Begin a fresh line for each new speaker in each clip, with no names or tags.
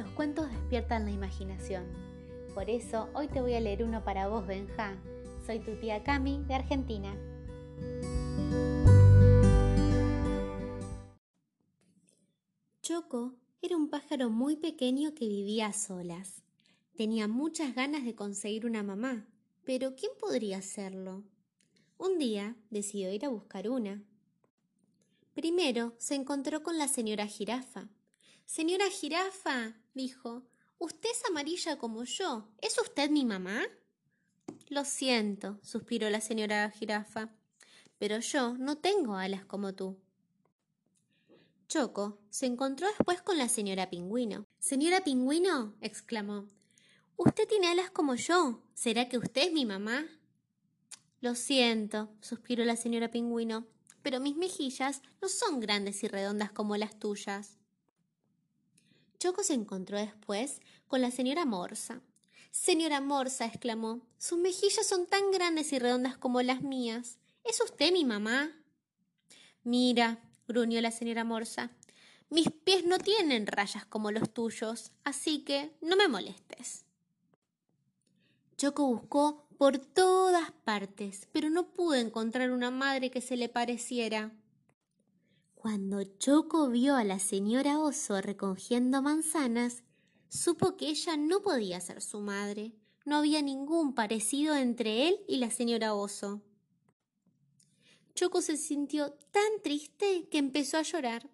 Los cuentos despiertan la imaginación. Por eso hoy te voy a leer uno para vos, Benja. Soy tu tía Cami de Argentina. Choco era un pájaro muy pequeño que vivía a solas. Tenía muchas ganas de conseguir una mamá, pero ¿quién podría hacerlo? Un día decidió ir a buscar una. Primero se encontró con la señora jirafa. Señora jirafa, dijo, usted es amarilla como yo. ¿Es usted mi mamá? Lo siento, suspiró la señora jirafa, pero yo no tengo alas como tú. Choco se encontró después con la señora Pingüino. Señora Pingüino, exclamó, Usted tiene alas como yo. ¿Será que usted es mi mamá? Lo siento, suspiró la señora Pingüino, pero mis mejillas no son grandes y redondas como las tuyas. Choco se encontró después con la señora Morsa. Señora Morsa, exclamó, sus mejillas son tan grandes y redondas como las mías. ¿Es usted mi mamá? Mira, gruñó la señora Morsa, mis pies no tienen rayas como los tuyos, así que no me molestes. Choco buscó por todas partes, pero no pudo encontrar una madre que se le pareciera. Cuando Choco vio a la señora Oso recogiendo manzanas, supo que ella no podía ser su madre. No había ningún parecido entre él y la señora Oso. Choco se sintió tan triste que empezó a llorar.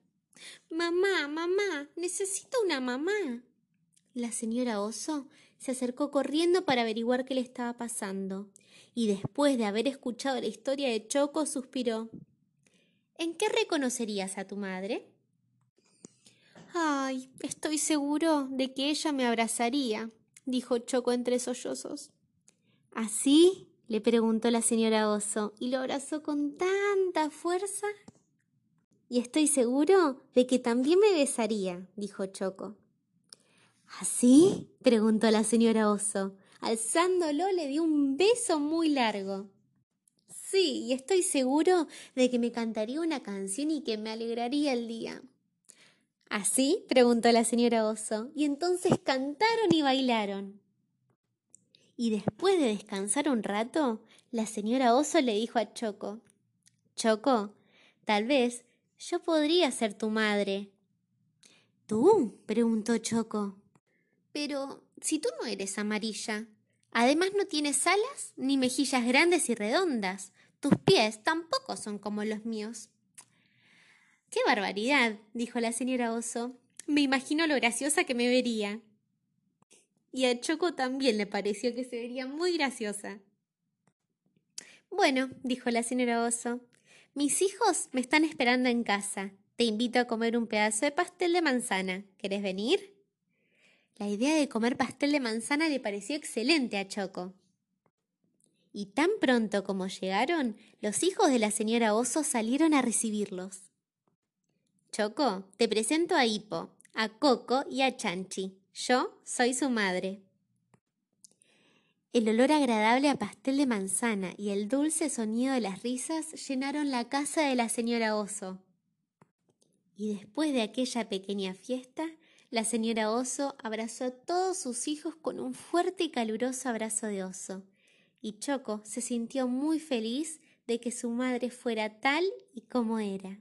Mamá, mamá, necesito una mamá. La señora Oso se acercó corriendo para averiguar qué le estaba pasando, y después de haber escuchado la historia de Choco, suspiró. ¿En qué reconocerías a tu madre? Ay, estoy seguro de que ella me abrazaría, dijo Choco entre sollozos. ¿Así? le preguntó la señora Oso, y lo abrazó con tanta fuerza. Y estoy seguro de que también me besaría, dijo Choco. ¿Así? preguntó la señora Oso. Alzándolo le dio un beso muy largo. Sí, y estoy seguro de que me cantaría una canción y que me alegraría el día. ¿Así? preguntó la señora Oso, y entonces cantaron y bailaron. Y después de descansar un rato, la señora Oso le dijo a Choco, Choco, tal vez yo podría ser tu madre. ¿Tú? preguntó Choco. Pero si tú no eres amarilla, además no tienes alas ni mejillas grandes y redondas, tus pies tampoco son como los míos. ¡Qué barbaridad! dijo la señora Oso. Me imagino lo graciosa que me vería. Y a Choco también le pareció que se vería muy graciosa. Bueno, dijo la señora Oso, mis hijos me están esperando en casa. Te invito a comer un pedazo de pastel de manzana. ¿Querés venir? La idea de comer pastel de manzana le pareció excelente a Choco. Y tan pronto como llegaron, los hijos de la señora Oso salieron a recibirlos. Choco, te presento a Hipo, a Coco y a Chanchi. Yo soy su madre. El olor agradable a pastel de manzana y el dulce sonido de las risas llenaron la casa de la señora Oso. Y después de aquella pequeña fiesta, la señora Oso abrazó a todos sus hijos con un fuerte y caluroso abrazo de oso y Choco se sintió muy feliz de que su madre fuera tal y como era.